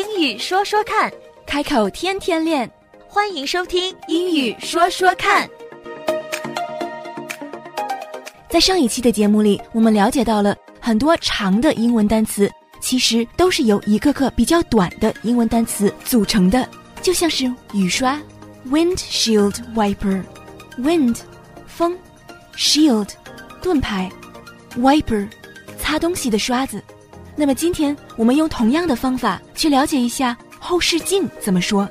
英语说说看，开口天天练。欢迎收听《英语说说看》。在上一期的节目里，我们了解到了很多长的英文单词，其实都是由一个个比较短的英文单词组成的，就像是雨刷 （windshield wiper），wind 风，shield 盾牌，wiper 擦东西的刷子。那么今天我们用同样的方法去了解一下后视镜怎么说，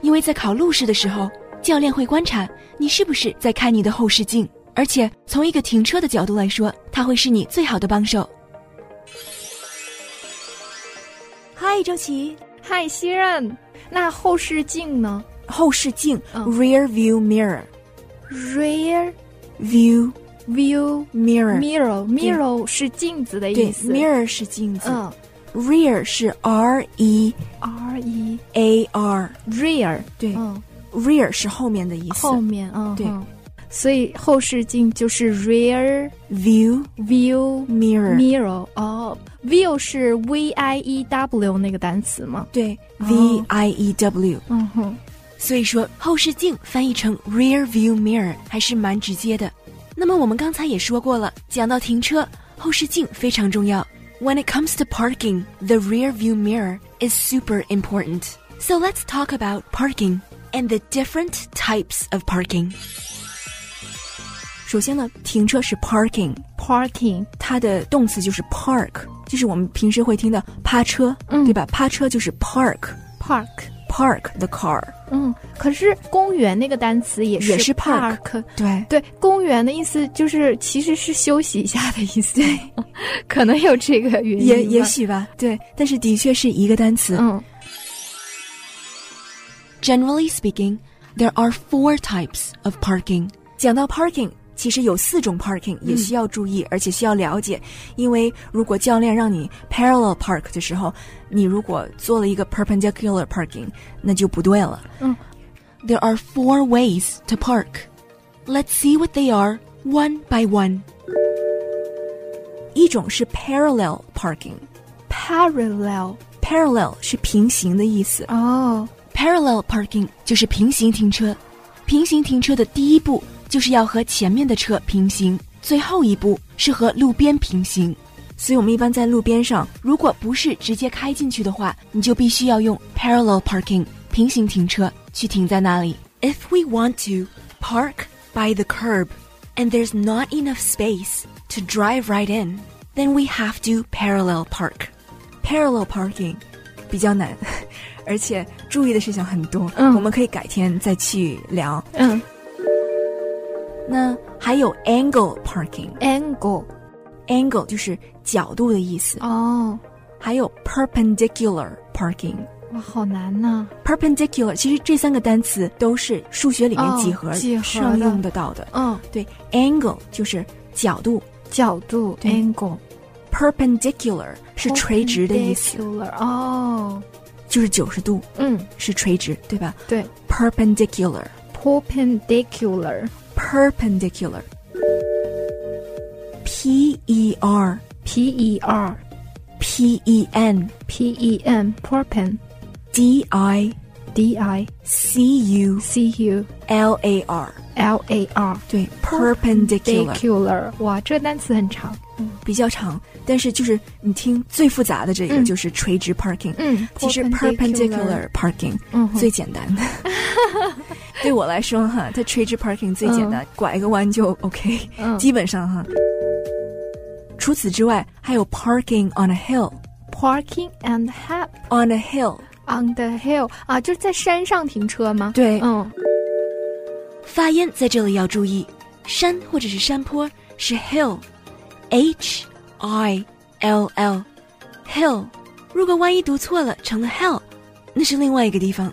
因为在考路试的时候，教练会观察你是不是在看你的后视镜，而且从一个停车的角度来说，它会是你最好的帮手。嗨，周琦，嗨，西任，那后视镜呢？后视镜、rear view mirror，rear view。View mirror mirror mirror 是镜子的意思。mirror 是镜子。嗯，rear 是 r e r e a r rear 对。嗯，rear 是后面的意思。后面嗯对。所以后视镜就是 rear view view mirror mirror 哦，view 是 v i e w 那个单词吗？对，v i e w。嗯哼。所以说后视镜翻译成 rear view mirror 还是蛮直接的。那么我们刚才也说过了，讲到停车，后视镜非常重要。When it comes to parking, the rear view mirror is super important. So let's talk about parking and the different types of parking. 首先呢，停车是 parking，parking 它的动词就是 park，就是我们平时会听的趴车，嗯、对吧？趴车就是 park，park。Park The car，嗯，可是公园那个单词也是也是 park，对对，公园的意思就是其实是休息一下的意思，对，可能有这个原因，也也许吧，对，但是的确是一个单词，嗯。Generally speaking, there are four types of parking. 讲到 parking。其实有四种 parking 也需要注意，而且需要了解，因为如果教练让你 parallel park 的时候，你如果做了一个 perpendicular parking，那就不对了。嗯，There are four ways to park. Let's see what they are one by one. 一种是 parallel parking，parallel parallel 是平行的意思哦。Parallel parking 就是平行停车，平行停车的第一步。 就是要和前面的车平行，最后一步是和路边平行，所以我们一般在路边上，如果不是直接开进去的话，你就必须要用 parallel parking 平行停车去停在那里。If we want to park by the curb and there's not enough space to drive right in, then we have to parallel park. Parallel parking 比较难，而且注意的事项很多，嗯，我们可以改天再去聊，嗯。那还有 angle parking，angle，angle 就是角度的意思哦。还有 perpendicular parking，哇，好难呐！perpendicular 其实这三个单词都是数学里面几何上用得到的。嗯，对，angle 就是角度，角度 angle，perpendicular 是垂直的意思。哦，就是九十度，嗯，是垂直，对吧？对，perpendicular，perpendicular。perpendicular. P E R P E R P E N P E N perpen D I D I C U C U L A R L A R 对，perpendicular 哇，这个单词很长，嗯，比较长，但是就是你听最复杂的这个就是垂直 parking，嗯，其实 perpendicular parking 最简单的。 对我来说哈，它垂直 parking 最简单，拐一个弯就 OK，基本上哈。除此之外，还有 parking on a hill，parking and hill on a hill on the hill 啊，就是在山上停车吗？对，嗯。发音在这里要注意，山或者是山坡是 hill，h i l l，hill。如果万一读错了成了 hell，那是另外一个地方。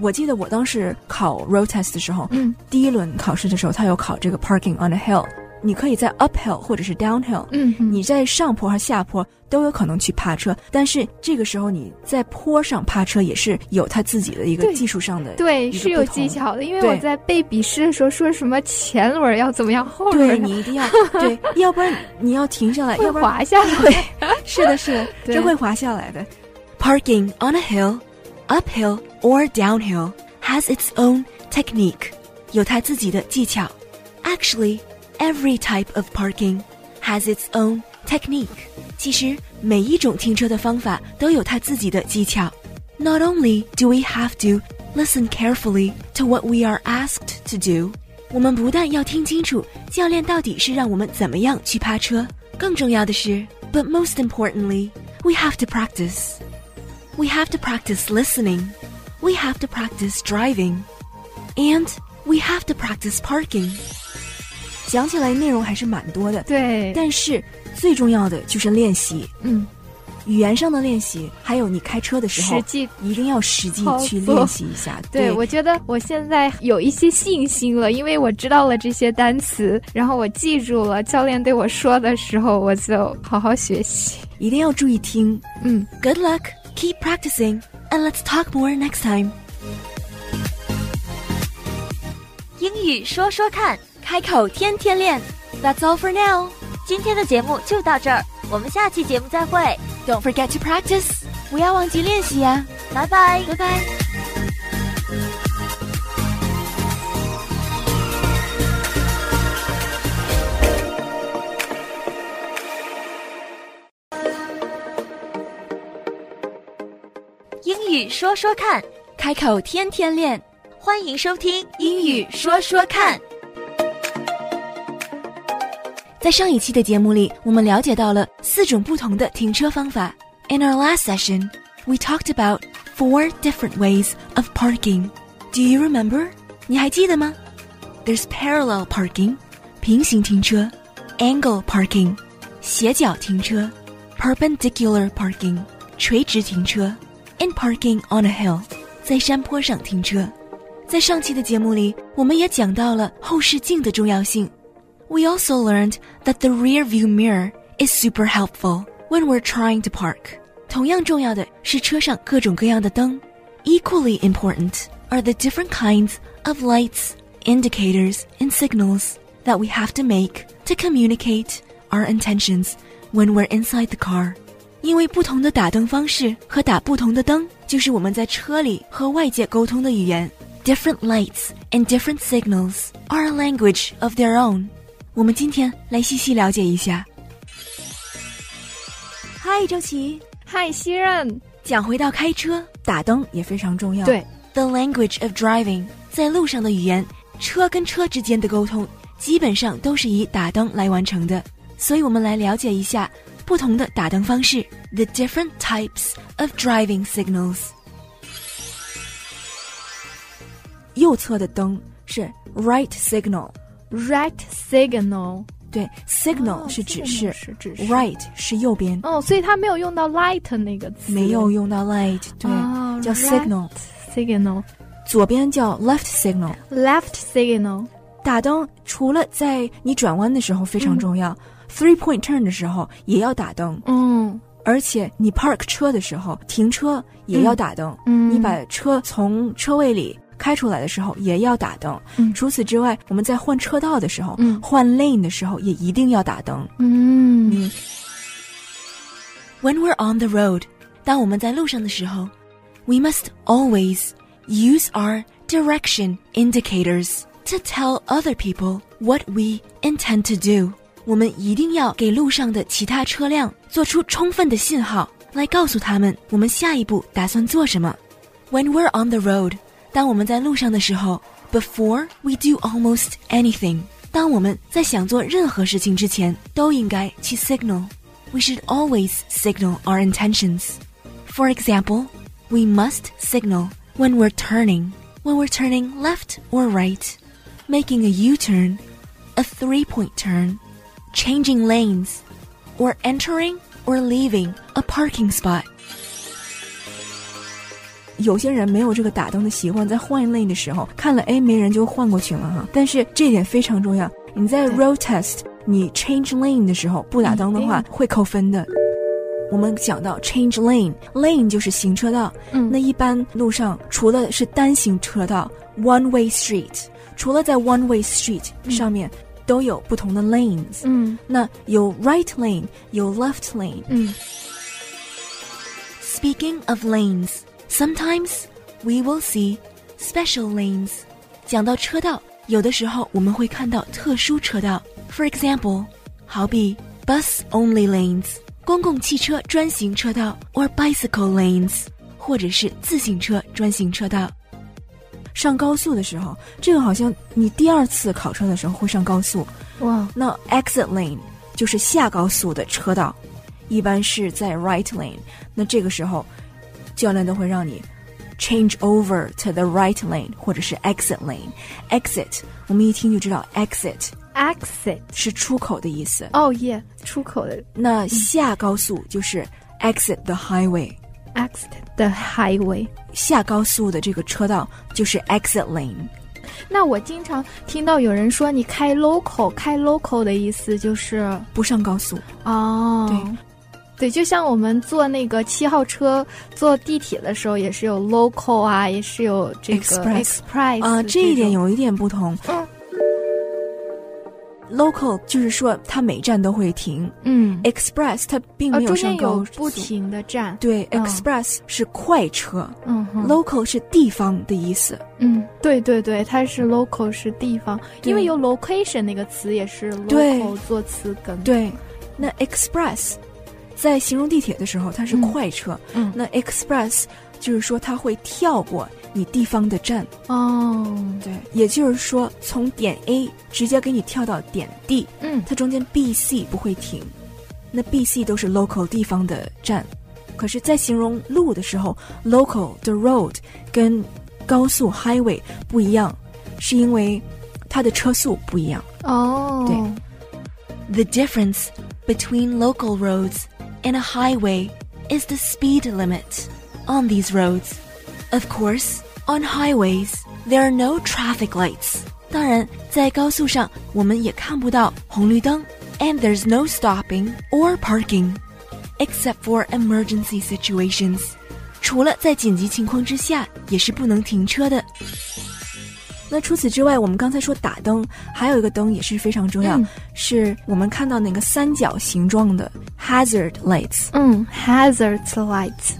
我记得我当时考 road test 的时候，嗯，第一轮考试的时候，他有考这个 parking on a hill。你可以在 uphill 或者是 downhill，嗯，你在上坡和下坡都有可能去趴车，但是这个时候你在坡上趴车也是有他自己的一个技术上的对是有技巧的，因为我在背笔试的时候说什么前轮要怎么样，后轮对你一定要 对，要不然你要停下来，要不然滑下来，是的，是的，这会滑下来的。Parking on a hill, uphill or downhill has its own technique. 有它自己的技巧。Actually, every type of parking has its own technique. 其实每一种停车的方法都有它自己的技巧。Not only do we have to listen carefully to what we are asked to do，我们不但要听清楚教练到底是让我们怎么样去趴车，更重要的是，but most importantly, we have to practice. We have to practice listening. We have to practice driving. And we have to practice parking. 讲起来内容还是蛮多的，对，但是最重要的就是练习，嗯，语言上的练习，还有你开车的时候实际一定要实际操去作练习一下。对，我觉得我现在有一些信心了，因为我知道了这些单词，然后我记住了教练对我说的时候，我就好好学习。一定要注意听。嗯， Good luck, keep practicing, and let's talk more next time. 英语说说看，开口天天练。That's all for now. 今天的节目就到这儿，我们下期节目再会， Don't forget to practice. 不要忘记练习呀、拜拜。拜拜。 说说看，开口天天练。欢迎收听英语说说看。在上一期的节目里，我们了解到了四种不同的停车方法。In our last session, we talked about four different ways of parking. Do you remember? 你还记得吗？There's parallel parking, 平行停车；angle parking, 斜角停车；perpendicular parking, 垂直停车 ；and parking on a hill, 在山坡上停车。在上期的节目里，我们也讲到了后视镜的重要性。We also learned that the rear view mirror is super helpful when we're trying to park. 同样重要的是车上各种各样的灯。Equally important are the different kinds of lights, indicators, and signals that we have to make to communicate our intentions when we're inside the car. 因为不同的打灯方式和打不同的灯，就是我们在车里和外界沟通的语言。Different lights and different signals are a language of their own. 我们今天来细细了解一下。嗨，周琦，嗨，西任，讲回到开车，打灯也非常重要。对，The language of driving，在路上的语言，车跟车之间的沟通，基本上都是以打灯来完成的。所以，我们来了解一下不同的打灯方式，the different types of driving signals。右侧的灯是 right signal， right signal，对，signal 哦是指 signal 示是指示，right 是右边，哦，所以他没有用到 light 那个词，没有用到 light，对，哦叫 right signal。 signal 左边叫 left signal。 left signal，打灯除了在你转弯的时候非常重要、 t h r e e point turn 的时候也要打灯，嗯而且你 park 车的时候停车也要打灯。嗯你把车从车位里开出来的时候也要打灯。嗯除此之外，我们在换车道的时候，嗯换 lane 的时候也一定要打灯。嗯 When we're on the road，当我们在路上的时候，we must always use our direction indicators to tell other people what we intend to do。 我们一定要给路上的其他车辆做出充分的信号，来告诉他们我们下一步打算做什么。When we're on the road，当我们在路上的时候，before we do almost anything，当我们在想做任何事情之前，都应该去 signal。We should always signal our intentions. For example, we must signal when we're turning, when we're turning left or right, making a U-turn, a three-point turn, changing lanes, or entering or leaving a parking spot. 有些人没有这个打灯的习惯，在换 lane 的时候看了 A 没人就换过去了哈。但是这点非常重要，你在 road test 你 change lane 的时候不打灯的话会扣分的。我们讲到 change lane，lane 就是行车道。嗯那一般路上除了是单行车道 one way street，除了在 one way street 上面、都有不同的 lanes。嗯那有 right lane，有 left lane。嗯 Speaking of lanes, sometimes we will see special lanes. 讲到车道，有的时候我们会看到特殊车道。For example，好比 bus only lanes，公共汽车专行车道，or bicycle lanes，或者是自行车专行车道。 上高速的时候，这个好像你第二次考车的时候会上高速。哇，那 exit lane 就是下高速的车道，一般是在 right lane。那这个时候，教练都会让你 change over to the right lane 或者是 exit lane。exit 我们一听就知道 exit exit 是出口的意思。哦耶，出口的那下高速就是 exit the highway。Exit 的 highway。下高速的这个车道就是 exit lane。那我经常听到有人说，你开 local，开 local 的意思就是不上高速。哦，对，对，就像我们坐那个七号车、坐地铁的时候，也是有 local 啊，也是有这个 Express 啊、这一点有一点不同。嗯 local 就是说它每站都会停。嗯，，express 它并呃，没有中间上高速。有不停的站，对、嗯。E x p r e s s 是快车、嗯哼。l o c a l 是地方的意思。嗯，对对对，它是 local 是地方，因为有 location 那个词也是 local 做词根，对，那 express 在形容地铁的时候，它是嗯。快车。嗯。那 express 就是说它会跳过你地方的站。哦，对，也就是说从点 A 直接给你跳到点 D，嗯它中间 B、C 不会停。那 B、C 都是 local 地方的站。可是，在形容路的时候，local 的 road 跟高速 highway 不一样，是因为它的车速不一样。哦，对 The difference between local roads and a highway is the speed limit on these roads. Of course, on highways, there are no traffic lights. 当然，在高速上，我们也看不到红绿灯，and there's no stopping or parking, except for emergency situations. 除了在紧急情况之下，也是不能停车的。那除此之外，我们刚才说打灯，还有一个灯也是非常重要，嗯是我们看到那个三角形状的 hazard lights。嗯，hazard lights。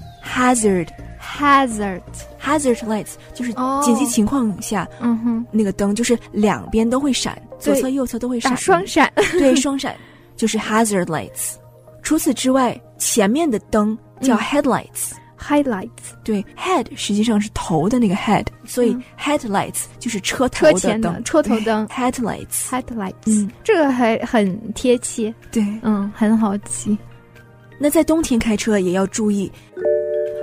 Hazard hazard，hazard lights 就是哦紧急情况下、嗯哼，那个灯，就是两边都会闪，左侧右侧都会闪，双闪。对双闪，就是 hazard lights。除此之外，前面的灯叫嗯 headlights。highlights，对，head 实际上是头的那个 head，所以嗯 headlights 就是车头前的灯，车头灯，headlights，headlights，嗯，这个还很贴切，对。嗯，很好记。那在冬天开车也要注意，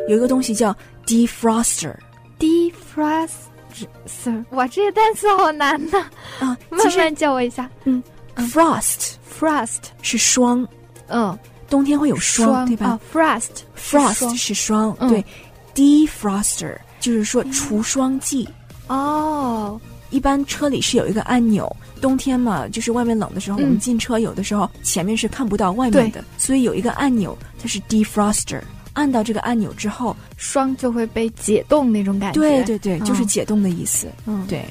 有一个东西叫 defroster defroster，哇，这些单词好难呐！啊，其慢实慢教我一下。嗯，frost。frost，是霜，嗯，冬天会有霜，对吧、啊？frost frost 是霜，嗯。对，defroster 就是说除霜剂。哦，一般车里是有一个按钮，冬天嘛，就是外面冷的时候，嗯。我们进车有的时候前面是看不到外面的，所以有一个按钮，它是 defroster。按到这个按钮之后，霜就会被解冻那种感觉。对对对，嗯就是解冻的意思。嗯，对，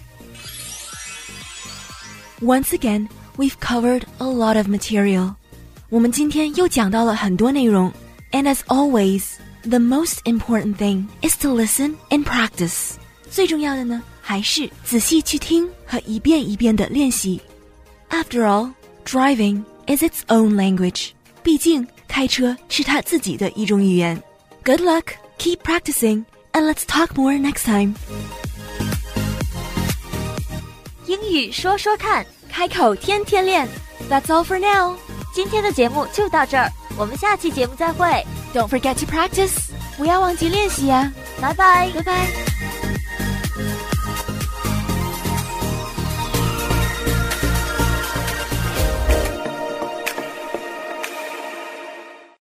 Once again, we've covered a lot of material. 我们今天又讲到了很多内容，and as always, the most important thing is to listen and practice. 最重要的呢，还是仔细去听和一遍一遍的练习。After all, driving is its own language. 毕竟 开车是他自己的一种语言。Good luck, keep practicing, and let's talk more next time. 英语说说看，开口天天练。That's all for now. 今天的节目就到这儿，我们下期节目再会，Don't forget to practice. 不要忘记练习呀、拜拜。拜拜。